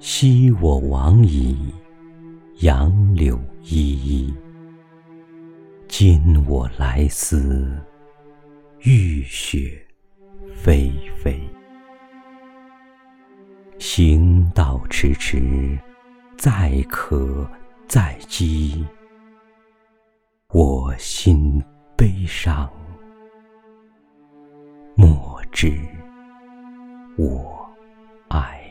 昔我往矣杨柳依依。今我来思雨雪霏霏。行道迟迟载渴载饥我心悲伤莫知我哀